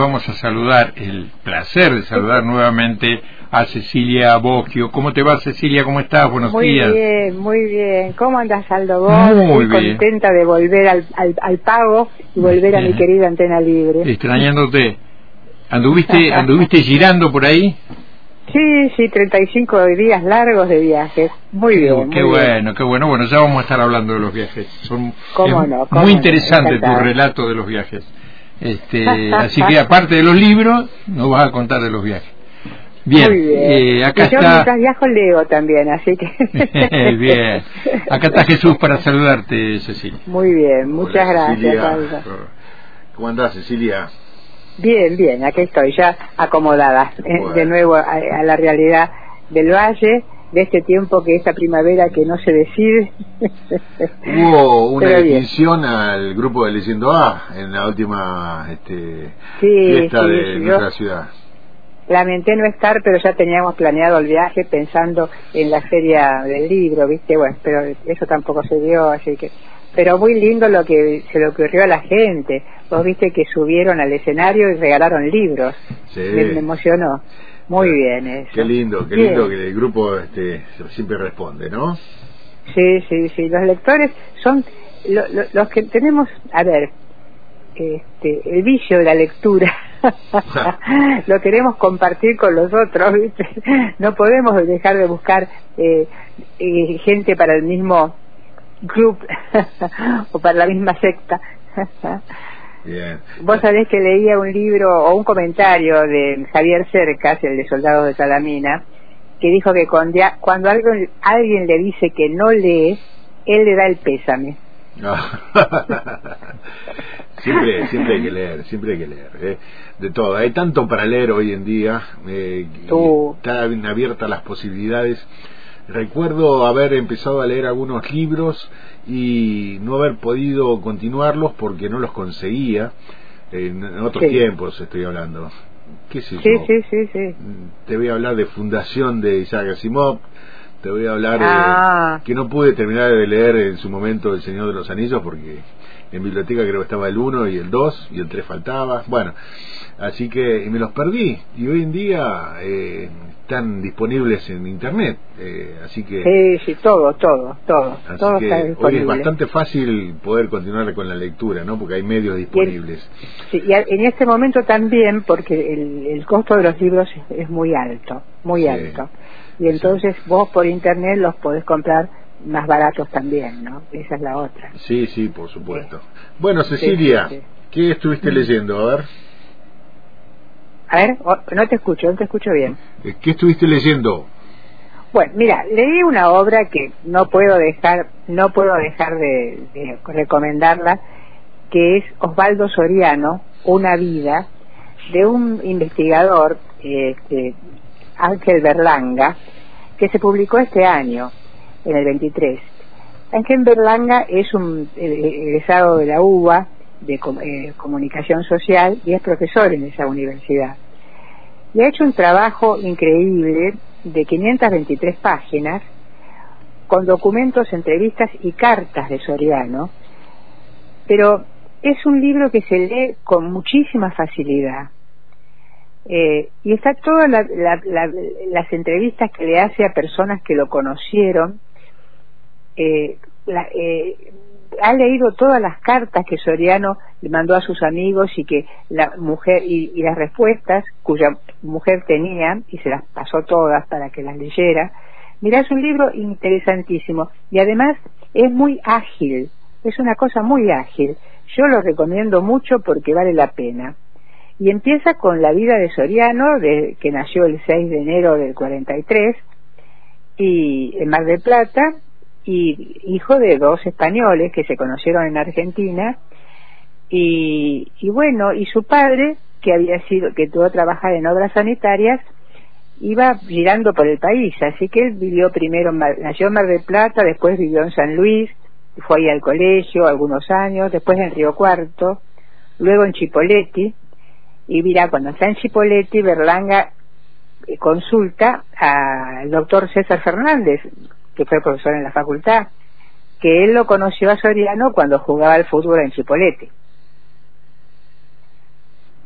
vamos a saludar, el placer de saludar nuevamente a Cecilia Bosquio. ¿Cómo te va, Cecilia? ¿Cómo estás? Buenos días. Muy bien, muy bien. ¿Cómo andas, Aldo? Vos? Muy, contenta de volver al, al, pago y volver a mi querida Antena Libre. Extrañándote. ¿Anduviste, anduviste girando por ahí? Sí, sí, 35 días largos de viajes. Muy bien. Qué bueno, qué bueno. Bueno, ya vamos a estar hablando de los viajes. Son ¿Cómo no, muy interesante tu relato de los viajes. Este, así que aparte de los libros, nos vas a contar de los viajes. Bien, Eh, acá y yo está. Mientras viajo leo también, así que. bien. Acá está Jesús para saludarte, Cecilia. Muy bien, muchas gracias. ¿Cómo andás, Cecilia? Bien, bien, aquí estoy ya acomodada eh, de nuevo a, la realidad del valle, de este tiempo que esta primavera que no se decide. Hubo una distinción al grupo de Leyendo A en la última este, fiesta de nuestra ciudad. Lamenté no estar, pero ya teníamos planeado el viaje pensando en la feria del libro, ¿viste? Bueno, pero eso tampoco se dio, así que pero muy lindo lo que se le ocurrió a la gente. Vos viste que subieron al escenario y regalaron libros. Sí. Me, emocionó. Muy bien eso. Qué lindo, qué lindo que el grupo este, siempre responde, ¿no? Sí, sí, sí. Los lectores son los que tenemos, a ver, este, el vicio de la lectura. lo queremos compartir con los otros, ¿viste? No podemos dejar de buscar eh, eh, gente para el mismo club o para la misma secta. Vos sabés que leía un libro o un comentario de Javier Cercas, el de Soldados de Salamina, que dijo que cuando, cuando alguien, alguien le dice que no lee, él le da el pésame. siempre, siempre hay que leer, siempre hay que leer. ¿eh? De todo. Hay tanto para leer hoy en día. Eh, están abiertas las posibilidades Recuerdo haber empezado a leer algunos libros y no haber podido continuarlos porque no los conseguía. En, otros tiempos estoy hablando. ¿Qué sé sí, Sí, sí, sí. Te voy a hablar de Fundación de Isaac Asimov. Te voy a hablar ah. que no pude terminar de leer en su momento El Señor de los Anillos porque en biblioteca creo que estaba el 1 y el 2 y el 3 faltaba. Bueno, así que me los perdí y hoy en día eh, están disponibles en internet. Eh, así que. Sí, sí, todo, todo, todo. Así que hoy es bastante fácil poder continuar con la lectura, ¿no? Porque hay medios disponibles. sí, y en este momento también, porque el, el costo de los libros es, muy alto, muy alto. Y entonces vos por internet los podés comprar más baratos también, ¿no? Esa es la otra. Sí, sí, por supuesto. Bueno, Cecilia, ¿qué estuviste mm. leyendo? A ver. A ver, no te escucho, no te escucho bien. Eh, ¿Qué estuviste leyendo? Bueno, mira, leí una obra que no puedo dejar, no puedo dejar de, recomendarla, que es Osvaldo Soriano, Una vida, de un investigador, este, Ángel Berlanga, que se publicó este año en el 23. Ángel Berlanga es un eh, egresado de la UBA de eh, Comunicación Social y es profesor en esa universidad. Y ha hecho un trabajo increíble de 523 páginas con documentos, entrevistas y cartas de Soriano, pero es un libro que se lee con muchísima facilidad. Eh, y está todas las entrevistas que le hace a personas que lo conocieron. Eh, eh, ha leído todas las cartas que Soriano le mandó a sus amigos y que la mujer y, las respuestas cuya mujer tenía y se las pasó todas para que las leyera. Mirá, es un libro interesantísimo y además es muy ágil, es una cosa muy ágil. Yo lo recomiendo mucho porque vale la pena y empieza con la vida de Soriano, de, que nació el 6 de enero del 43, y en Mar del Plata, y hijo de dos españoles que se conocieron en Argentina, y, y bueno, y su padre, que había sido, que tuvo trabajar en obras sanitarias, iba girando por el país, así que él vivió primero, nació en Mar del Plata, después vivió en San Luis, fue ahí al colegio algunos años, después en Río Cuarto, luego en Chipoleti, y mira, cuando está en Chipoletti, Berlanga eh, consulta al doctor César Fernández, que fue profesor en la facultad, que él lo conoció a Soriano cuando jugaba al fútbol en Chipoletti.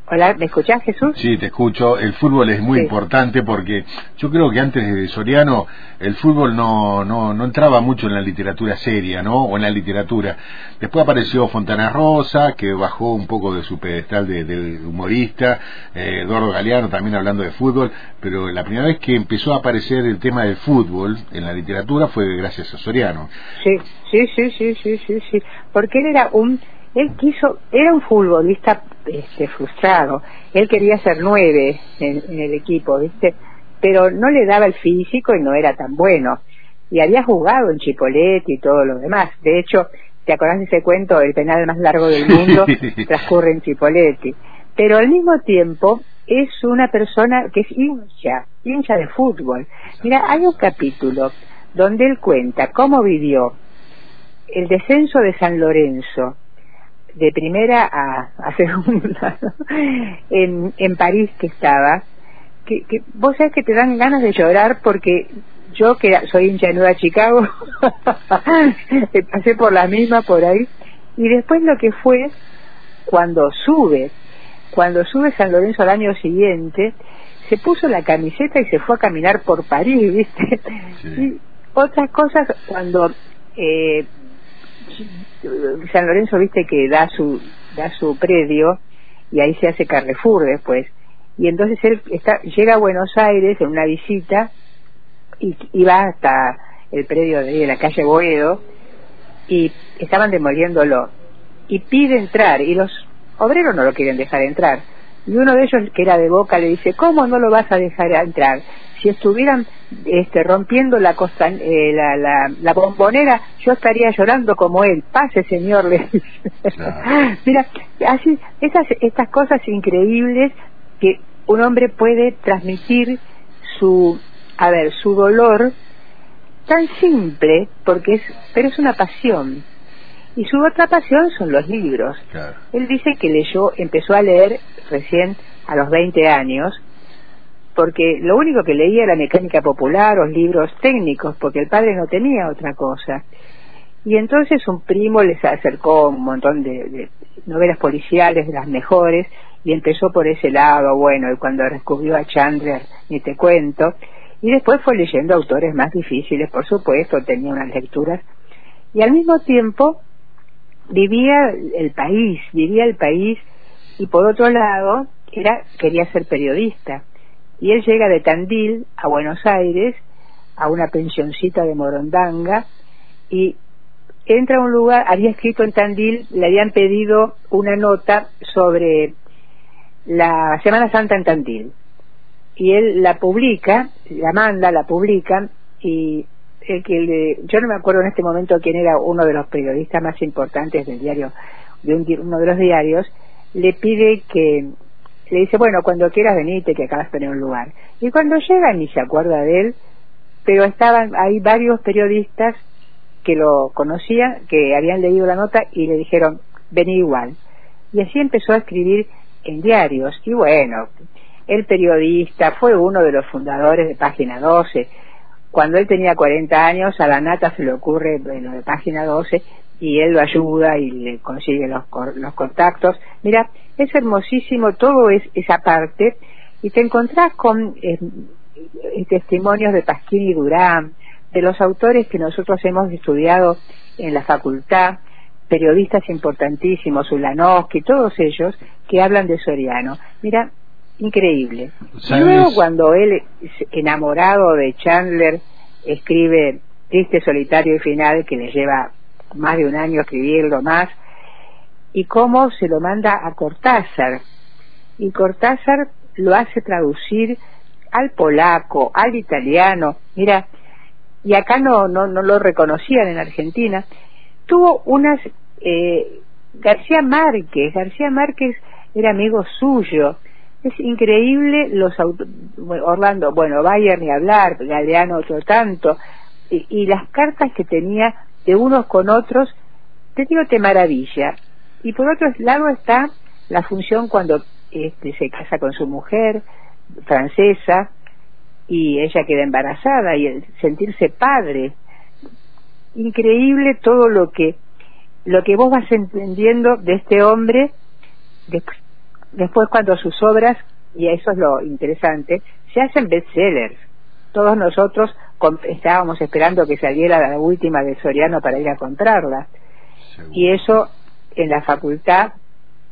Hola, ¿me escuchás, Jesús? Sí, te escucho. El fútbol es muy importante porque yo creo que antes de Soriano el fútbol no, no, no entraba mucho en la literatura seria, ¿no? O en la literatura. Después apareció Fontana Rosa, que bajó un poco de su pedestal de, humorista, eh, Eduardo Galeano también hablando de fútbol, pero la primera vez que empezó a aparecer el tema del fútbol en la literatura fue gracias a Soriano. Sí, sí, sí, sí, sí, sí, sí. porque él era un él quiso, era un futbolista este, frustrado, él quería ser nueve en, el equipo, ¿viste? Pero no le daba el físico y no era tan bueno. Y había jugado en Chipoletti y todo lo demás. De hecho, ¿te acordás de ese cuento? El penal más largo del mundo transcurre en Chipoletti. Pero al mismo tiempo es una persona que es hincha, hincha de fútbol. Mira, hay un capítulo donde él cuenta cómo vivió el descenso de San Lorenzo de primera a, a segunda en, en París que estaba que, que vos sabés que te dan ganas de llorar porque yo que soy hincha de Nueva Chicago pasé por la misma por ahí. Y después lo que fue cuando sube cuando sube San Lorenzo al año siguiente se puso la camiseta y se fue a caminar por París viste y otras cosas cuando eh, San Lorenzo, viste que da su, da su predio y ahí se hace Carrefour después. Y entonces él está, llega a Buenos Aires en una visita y, y va hasta el predio de la calle Boedo y estaban demoliéndolo y pide entrar y los obreros no lo quieren dejar entrar y uno de ellos que era de Boca le dice ¿cómo no lo vas a dejar entrar? Si estuvieran este, rompiendo la, costa, eh, la, la, la, bombonera, yo estaría llorando como él. Pase, señor, le dice. Mira, así, esas, estas cosas increíbles que un hombre puede transmitir su, a ver, su dolor tan simple, porque es, pero es una pasión. Y su otra pasión son los libros. Él dice que leyó, empezó a leer recién a los 20 años, porque lo único que leía era mecánica popular o libros técnicos, porque el padre no tenía otra cosa. Y entonces un primo les acercó un montón de, novelas policiales, de las mejores, y empezó por ese lado, bueno, y cuando descubrió a Chandler, ni te cuento, y después fue leyendo autores más difíciles, por supuesto, tenía unas lecturas, y al mismo tiempo vivía el país, vivía el país, y por otro lado, era, quería ser periodista y él llega de Tandil a Buenos Aires, a una pensioncita de Morondanga, y entra a un lugar, había escrito en Tandil, le habían pedido una nota sobre la Semana Santa en Tandil. Y él la publica, la manda, la publica, y el que le, yo no me acuerdo en este momento quién era uno de los periodistas más importantes del diario, de uno de los diarios, le pide que le dice, bueno, cuando quieras venite, que acabas de tener un lugar. Y cuando llega ni se acuerda de él, pero estaban hay varios periodistas que lo conocían, que habían leído la nota y le dijeron, vení igual. Y así empezó a escribir en diarios. Y bueno, el periodista fue uno de los fundadores de Página 12. Cuando él tenía 40 años, a la nata se le ocurre lo de Página 12 y él lo ayuda y le consigue los, los contactos. Mira, es hermosísimo todo es esa parte y te encontrás con eh, testimonios de Pasquín y Durán, de los autores que nosotros hemos estudiado en la facultad, periodistas importantísimos, Ulanowski, todos ellos que hablan de Soriano. Mira, increíble. Y luego cuando él, enamorado de Chandler, escribe Triste, Solitario y Final, que le lleva más de un año escribirlo más, y cómo se lo manda a Cortázar. Y Cortázar lo hace traducir al polaco, al italiano. Mira, y acá no, no, no lo reconocían en Argentina. Tuvo unas... Eh, García Márquez, García Márquez era amigo suyo. Es increíble los Orlando, bueno, Bayer ni hablar, Galeano otro tanto, y, las cartas que tenía de unos con otros, te digo, te maravilla. Y por otro lado está la función cuando este, se casa con su mujer francesa y ella queda embarazada y el sentirse padre. Increíble todo lo que lo que vos vas entendiendo de este hombre después cuando sus obras, y eso es lo interesante, se hacen bestsellers. Todos nosotros estábamos esperando que saliera la última de Soriano para ir a comprarla. Y eso en la facultad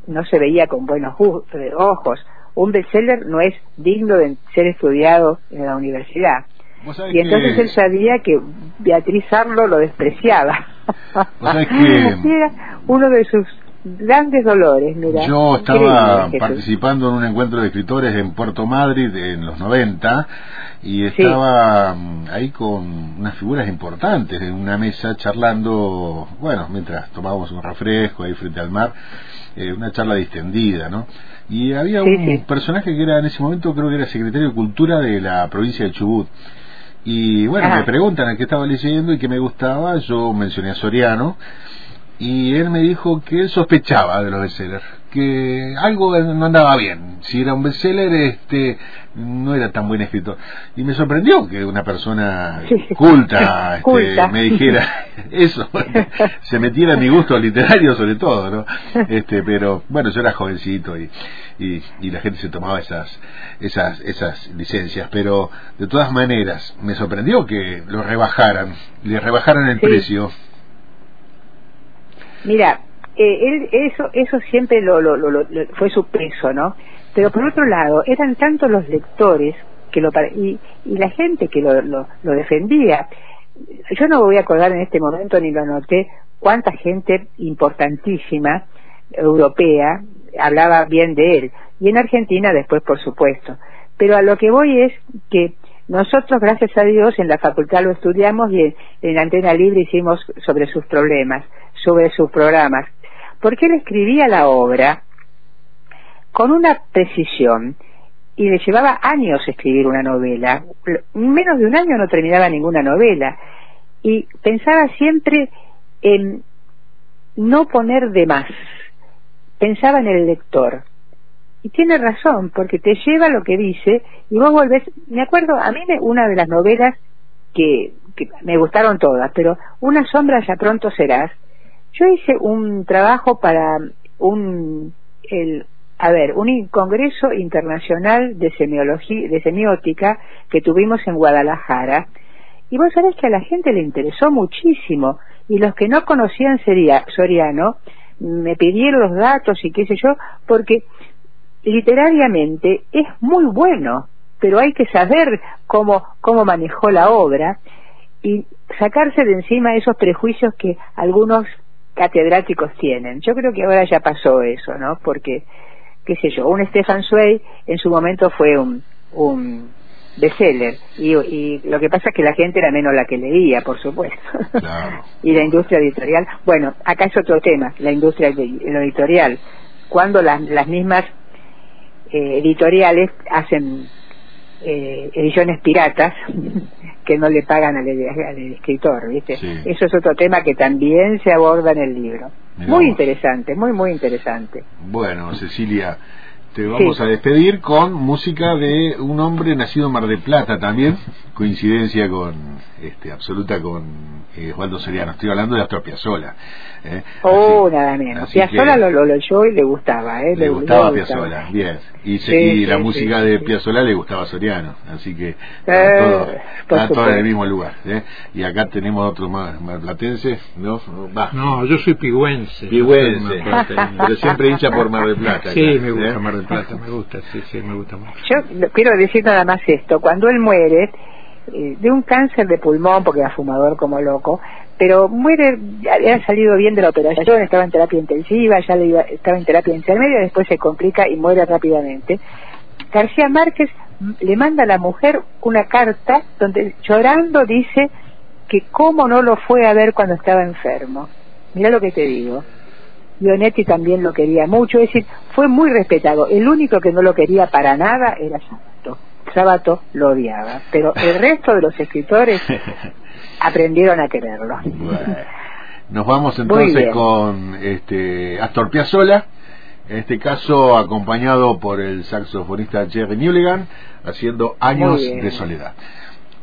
no se veía con buenos eh, ojos. Un bestseller no es digno de ser estudiado en la universidad. Y entonces él sabía que Beatriz Arlo lo despreciaba. Era uno de sus grandes dolores, mira. Yo estaba participando en un encuentro de escritores en Puerto Madrid en los 90 y estaba mm, ahí con unas figuras importantes en una mesa charlando, bueno, mientras tomábamos un refresco ahí frente al mar, eh, una charla distendida, ¿no? Y había un personaje que era en ese momento, creo que era secretario de Cultura de la provincia de Chubut. Y bueno, me preguntan a qué estaba leyendo y qué me gustaba, yo mencioné a Soriano y él me dijo que él sospechaba de los bestsellers, que algo no andaba bien. Si era un bestseller, este, no era tan buen escritor. Y me sorprendió que una persona culta, este, me dijera eso, se metiera en mi gusto literario sobre todo, ¿no? Este, pero bueno, yo era jovencito y, y, la gente se tomaba esas, esas, esas licencias, pero de todas maneras me sorprendió que lo rebajaran, le rebajaran el precio Mira, eh, él, eso, eso siempre lo, lo, lo, fue su peso, ¿no? Pero por otro lado, eran tantos los lectores que lo y, y la gente que lo, lo, lo defendía. Yo no voy a acordar en este momento ni lo anoté cuánta gente importantísima europea hablaba bien de él y en Argentina después por supuesto pero a lo que voy es que nosotros, gracias a Dios, en la facultad lo estudiamos y en, Antena Libre hicimos sobre sus problemas, sobre sus programas, porque él escribía la obra con una precisión y le llevaba años escribir una novela. Menos de un año no terminaba ninguna novela. Y pensaba siempre en no poner de más. Pensaba en el lector. Y tiene razón, porque te lleva lo que dice y vos volvés. Me acuerdo, a mí me, una de las novelas que, que me gustaron todas, pero Una sombra ya pronto serás. Yo hice un trabajo para un, el, a ver, un congreso internacional de semiología, de semiótica que tuvimos en Guadalajara. Y vos sabés que a la gente le interesó muchísimo. Y los que no conocían sería Soriano, me pidieron los datos y qué sé yo, porque literariamente es muy bueno, pero hay que saber cómo, cómo manejó la obra y sacarse de encima esos prejuicios que algunos catedráticos tienen. Yo creo que ahora ya pasó eso, ¿no? Porque, qué sé yo, un Stefan Zweig en su momento fue un, un bestseller y, y lo que pasa es que la gente era menos la que leía, por supuesto. y la industria editorial, bueno, acá es otro tema, la industria editorial. Cuando las, las mismas eh, editoriales hacen eh, ediciones piratas que no le pagan al, escritor, ¿viste? Eso es otro tema que también se aborda en el libro. muy interesante, muy, muy interesante. Bueno, Cecilia, te vamos a despedir con música de un hombre nacido en Mar del Plata también, coincidencia con este, absoluta con eh, Osvaldo Seriano. Estoy hablando de Astor Piazzolla. ¿eh? Oh, nada menos. Piazzolla lo, lo leyó y le gustaba. ¿eh? Le, gustaba Piazzolla, bien. Y, la música de Piazzolla le gustaba a Soriano. Así que eh, está todo, en el mismo lugar. ¿eh? Y acá tenemos otro más marplatense, ¿no? No, yo soy pigüense. Pigüense, pero siempre hincha por Mar del Plata. Sí, me gusta Mar del Plata, me gusta, sí, sí, me gusta mucho. Yo quiero decir nada más esto. Cuando él muere eh, de un cáncer de pulmón, porque era fumador como loco, pero muere, había salido bien de la operación, estaba en terapia intensiva, ya le iba, estaba en terapia intermedia, después se complica y muere rápidamente. García Márquez le manda a la mujer una carta donde llorando dice que cómo no lo fue a ver cuando estaba enfermo. Mira lo que te digo. Leonetti también lo quería mucho, es decir, fue muy respetado. El único que no lo quería para nada era Sábato. Sábato lo odiaba, pero el resto de los escritores aprendieron a quererlo. Nos vamos entonces con este Astor Piazzolla, en este caso acompañado por el saxofonista Jerry Mulligan, haciendo Años de Soledad.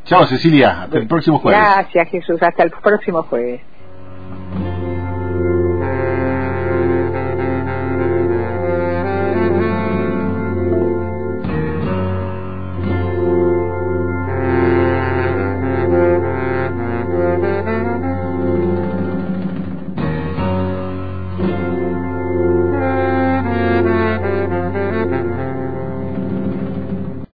Chao Cecilia, hasta el próximo jueves. Gracias Jesús, hasta el próximo jueves.